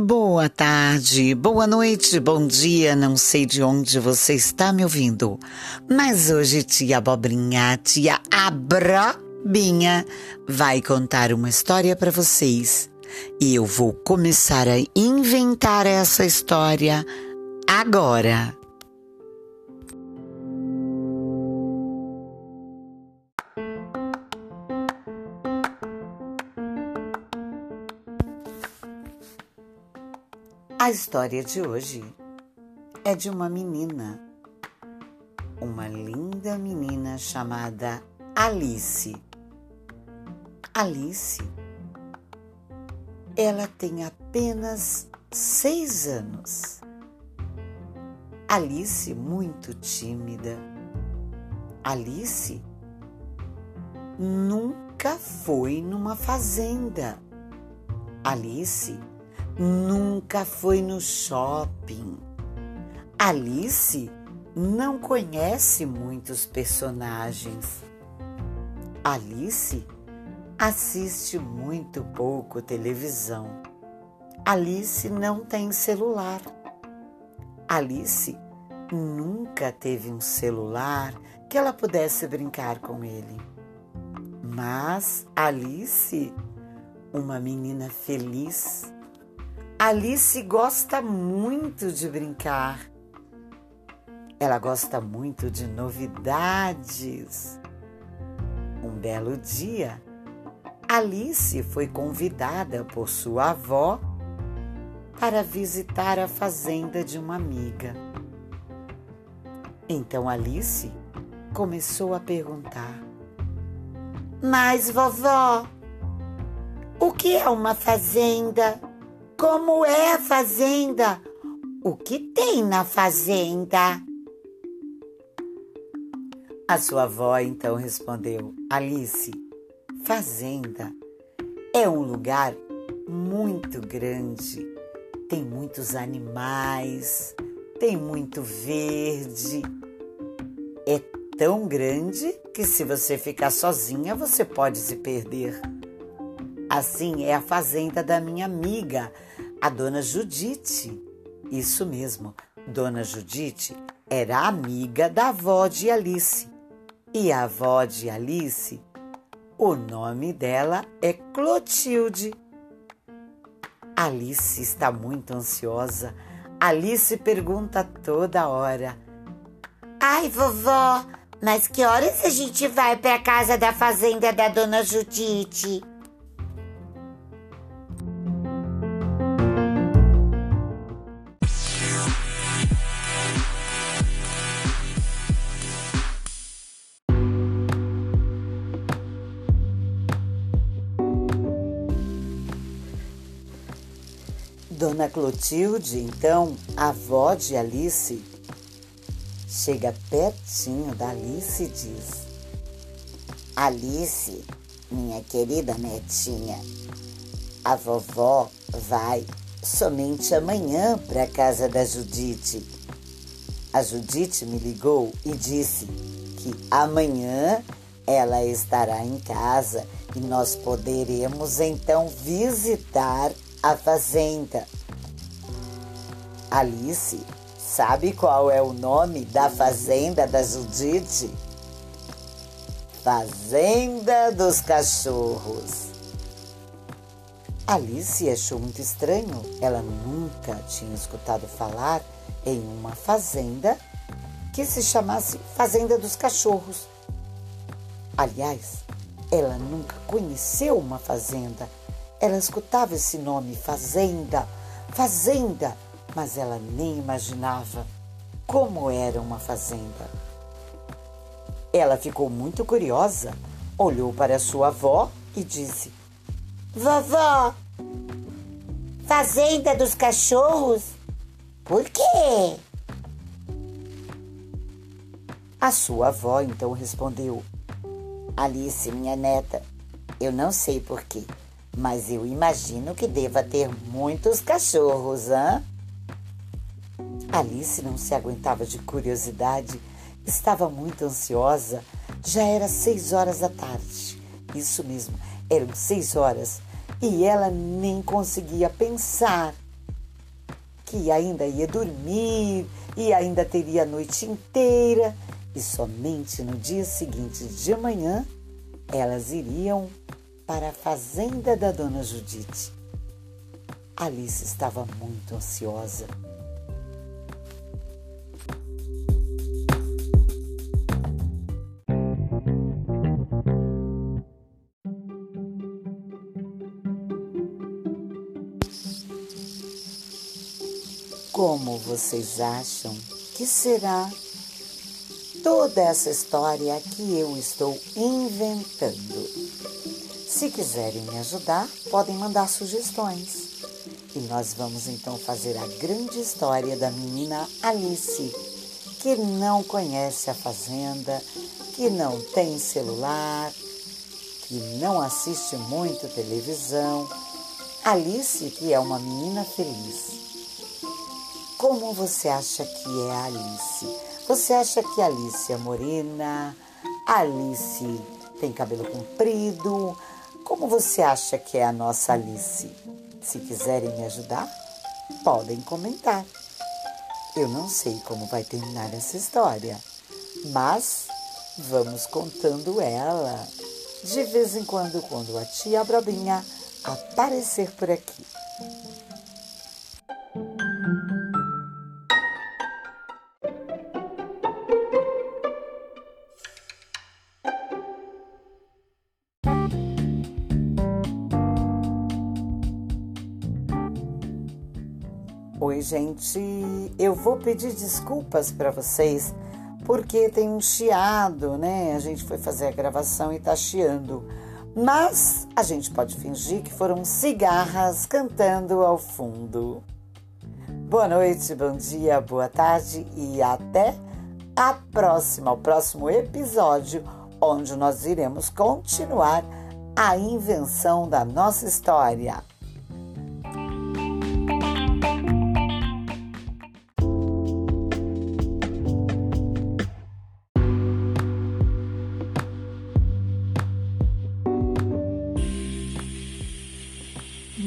Boa tarde, boa noite, bom dia. Não sei de onde você está me ouvindo, mas hoje tia Abobrinha, tia Abrabinha, vai contar uma história para vocês. E eu vou começar a inventar essa história agora. A história de hoje é de uma menina, uma linda menina chamada Alice. Alice, ela tem apenas seis anos. Alice, muito tímida. Alice nunca foi numa fazenda. Alice nunca foi no shopping. Alice não conhece muitos personagens. Alice assiste muito pouco televisão. Alice não tem celular. Alice nunca teve um celular que ela pudesse brincar com ele. Mas Alice, uma menina feliz, Alice gosta muito de brincar. Ela gosta muito de novidades. Um belo dia, Alice foi convidada por sua avó para visitar a fazenda de uma amiga. Então Alice começou a perguntar: Mas, vovó, o que é uma fazenda? Como é a fazenda? O que tem na fazenda? A sua avó então respondeu: Alice, fazenda é um lugar muito grande. Tem muitos animais, tem muito verde. É tão grande que se você ficar sozinha, você pode se perder. Assim é a fazenda da minha amiga, a dona Judite. Isso mesmo, dona Judite era amiga da avó de Alice. E a avó de Alice, o nome dela é Clotilde. Alice está muito ansiosa. Alice pergunta toda hora: Ai, vovó, mas que horas a gente vai para a casa da fazenda da dona Judite? Dona Clotilde, então, avó de Alice, chega pertinho da Alice e diz: Alice, minha querida netinha, a vovó vai somente amanhã para a casa da Judite. A Judite me ligou e disse que amanhã ela estará em casa e nós poderemos então visitar a fazenda. Alice, sabe qual é o nome da fazenda da Judite? Fazenda dos Cachorros. Alice achou muito estranho. Ela nunca tinha escutado falar em uma fazenda que se chamasse Fazenda dos Cachorros. Aliás, ela nunca conheceu uma fazenda ela escutava esse nome, fazenda, fazenda, mas ela nem imaginava como era uma fazenda. Ela ficou muito curiosa, olhou para sua avó e disse: Vovó, fazenda dos cachorros? Por quê? A sua avó então respondeu: Alice, minha neta, eu não sei por quê mas eu imagino que deva ter muitos cachorros, hã? Alice não se aguentava de curiosidade, estava muito ansiosa. Já era seis horas da tarde. Isso mesmo, eram seis horas e ela nem conseguia pensar que ainda ia dormir e ainda teria a noite inteira e somente no dia seguinte de manhã elas iriam para a fazenda da dona Judite. Alice estava muito ansiosa. Como vocês acham que será toda essa história que eu estou inventando? Se quiserem me ajudar, podem mandar sugestões. E nós vamos então fazer a grande história da menina Alice, que não conhece a fazenda, que não tem celular, que não assiste muito televisão. Alice, que é uma menina feliz como você acha que é a Alice? Você acha que a Alice é morena? Alice tem cabelo comprido? Como você acha que é a nossa Alice? Se quiserem me ajudar, podem comentar. Eu não sei como vai terminar essa história, mas vamos contando ela de vez em quando, quando a tia Brobinha aparecer por aqui. Gente. Eu vou pedir desculpas para vocês porque tem um chiado, né? A gente foi fazer a gravação e tá chiando. Mas a gente pode fingir que foram cigarras cantando ao fundo. Boa noite, bom dia, boa tarde e até a próxima, o próximo episódio, onde nós iremos continuar a invenção da nossa história.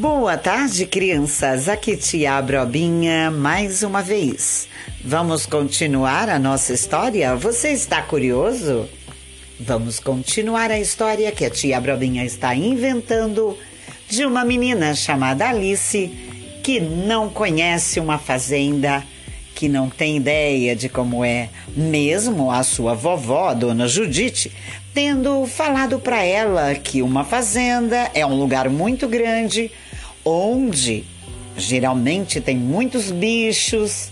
Boa tarde, crianças. Aqui tia Brobinha mais uma vez. Vamos continuar a nossa história? Você está curioso? Vamos continuar a história que a tia Brobinha está inventando de uma menina chamada Alice que não conhece uma fazenda, que não tem ideia de como é, mesmo a sua vovó, Dona Judite, tendo falado para ela que uma fazenda é um lugar muito grande onde geralmente tem muitos bichos,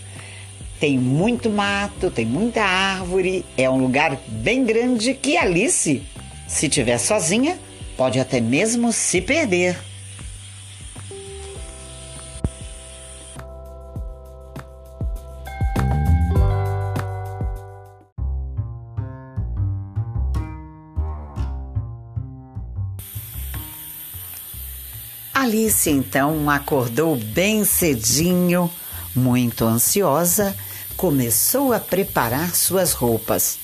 tem muito mato, tem muita árvore, é um lugar bem grande que Alice, se tiver sozinha, pode até mesmo se perder. Alice então acordou bem cedinho, muito ansiosa, começou a preparar suas roupas.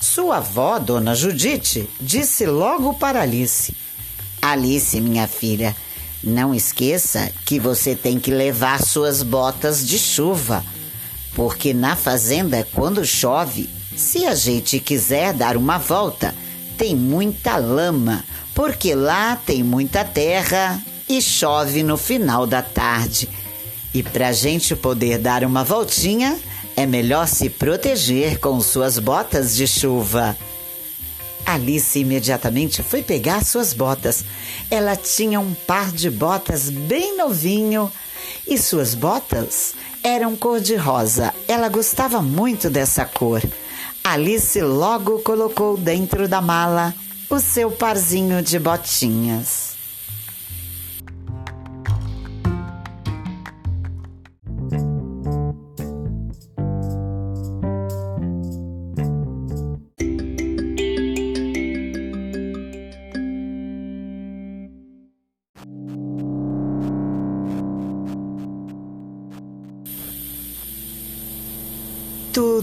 Sua avó, Dona Judite, disse logo para Alice: Alice, minha filha, não esqueça que você tem que levar suas botas de chuva, porque na fazenda, quando chove, se a gente quiser dar uma volta, tem muita lama porque lá tem muita terra e chove no final da tarde. E para a gente poder dar uma voltinha, é melhor se proteger com suas botas de chuva. Alice imediatamente foi pegar suas botas. Ela tinha um par de botas bem novinho e suas botas eram cor-de-rosa. Ela gostava muito dessa cor. Alice logo colocou dentro da mala o seu parzinho de botinhas.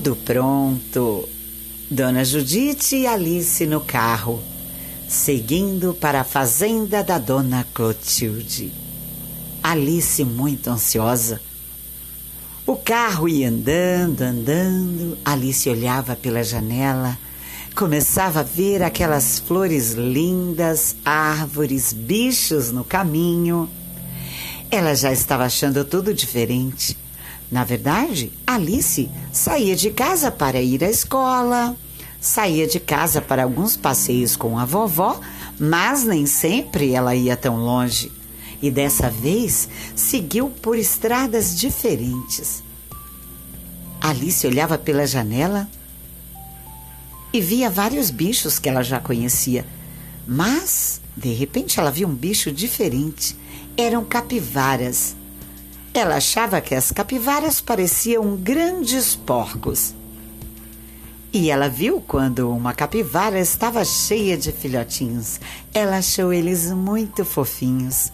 Tudo pronto. Dona Judite e Alice no carro seguindo para a fazenda da dona Clotilde. Alice, muito ansiosa, O carro ia andando, andando. Alice olhava pela janela, começava a ver aquelas flores lindas, árvores, bichos no caminho. Ela já estava achando tudo diferente. Na verdade, Alice saía de casa para ir à escola, saía de casa para alguns passeios com a vovó, mas nem sempre ela ia tão longe e dessa vez seguiu por estradas diferentes. Alice olhava pela janela e via vários bichos que ela já conhecia, mas de repente ela viu um bicho diferente. Eram capivaras. Ela achava que as capivaras pareciam grandes porcos. E ela viu quando uma capivara estava cheia de filhotinhos. Ela achou eles muito fofinhos.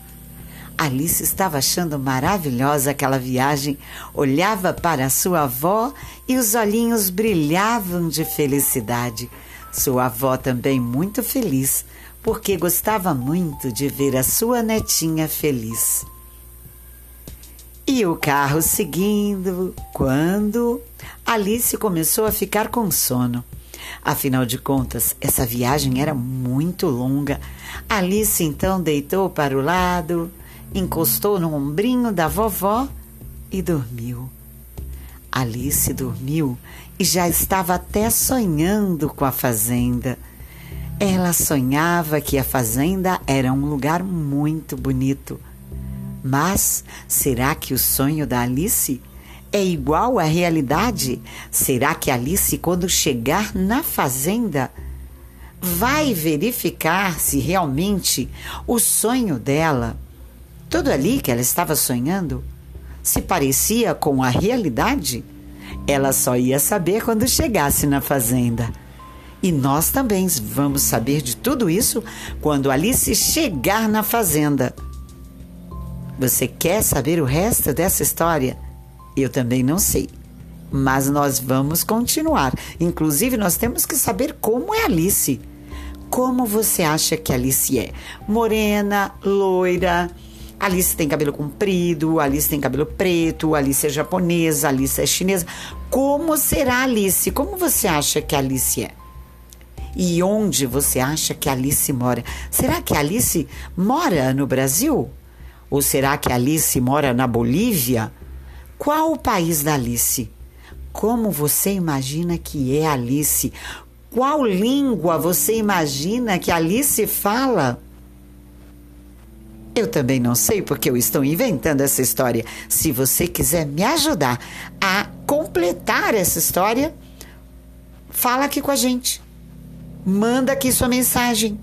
Alice estava achando maravilhosa aquela viagem, olhava para sua avó e os olhinhos brilhavam de felicidade. Sua avó também muito feliz, porque gostava muito de ver a sua netinha feliz. E o carro seguindo, quando Alice começou a ficar com sono. Afinal de contas, essa viagem era muito longa. Alice então deitou para o lado, encostou no ombrinho da vovó e dormiu. Alice dormiu e já estava até sonhando com a fazenda. Ela sonhava que a fazenda era um lugar muito bonito. Mas será que o sonho da Alice é igual à realidade? Será que Alice, quando chegar na fazenda, vai verificar se realmente o sonho dela tudo ali que ela estava sonhando se parecia com a realidade? Ela só ia saber quando chegasse na fazenda. E nós também vamos saber de tudo isso quando Alice chegar na fazenda. Você quer saber o resto dessa história? Eu também não sei. Mas nós vamos continuar. Inclusive, nós temos que saber como é Alice. Como você acha que Alice é? Morena, loira, Alice tem cabelo comprido, Alice tem cabelo preto, Alice é japonesa, Alice é chinesa. Como será Alice? Como você acha que Alice é? E onde você acha que Alice mora? Será que Alice mora no Brasil? Ou será que Alice mora na Bolívia? Qual o país da Alice? Como você imagina que é Alice? Qual língua você imagina que Alice fala? Eu também não sei porque eu estou inventando essa história. Se você quiser me ajudar a completar essa história, fala aqui com a gente. Manda aqui sua mensagem.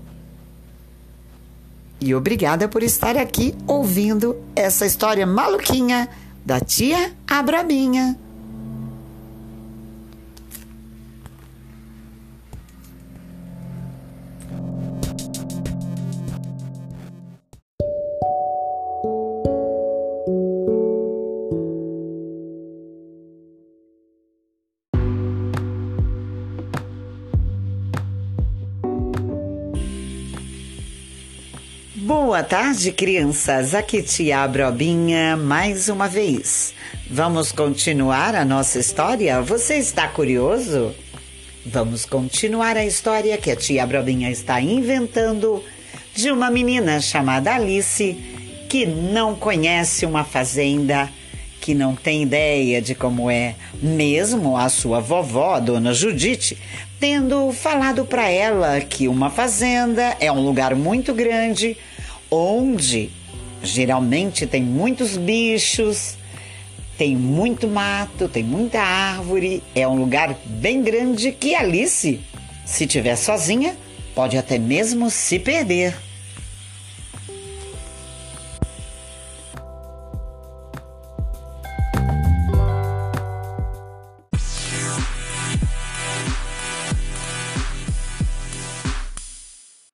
E obrigada por estar aqui ouvindo essa história maluquinha da tia Abraminha. Boa tarde, crianças. Aqui tia Brobinha mais uma vez. Vamos continuar a nossa história? Você está curioso? Vamos continuar a história que a tia Brobinha está inventando de uma menina chamada Alice que não conhece uma fazenda, que não tem ideia de como é, mesmo a sua vovó, dona Judite, tendo falado para ela que uma fazenda é um lugar muito grande onde geralmente tem muitos bichos, tem muito mato, tem muita árvore, é um lugar bem grande que Alice, se tiver sozinha, pode até mesmo se perder.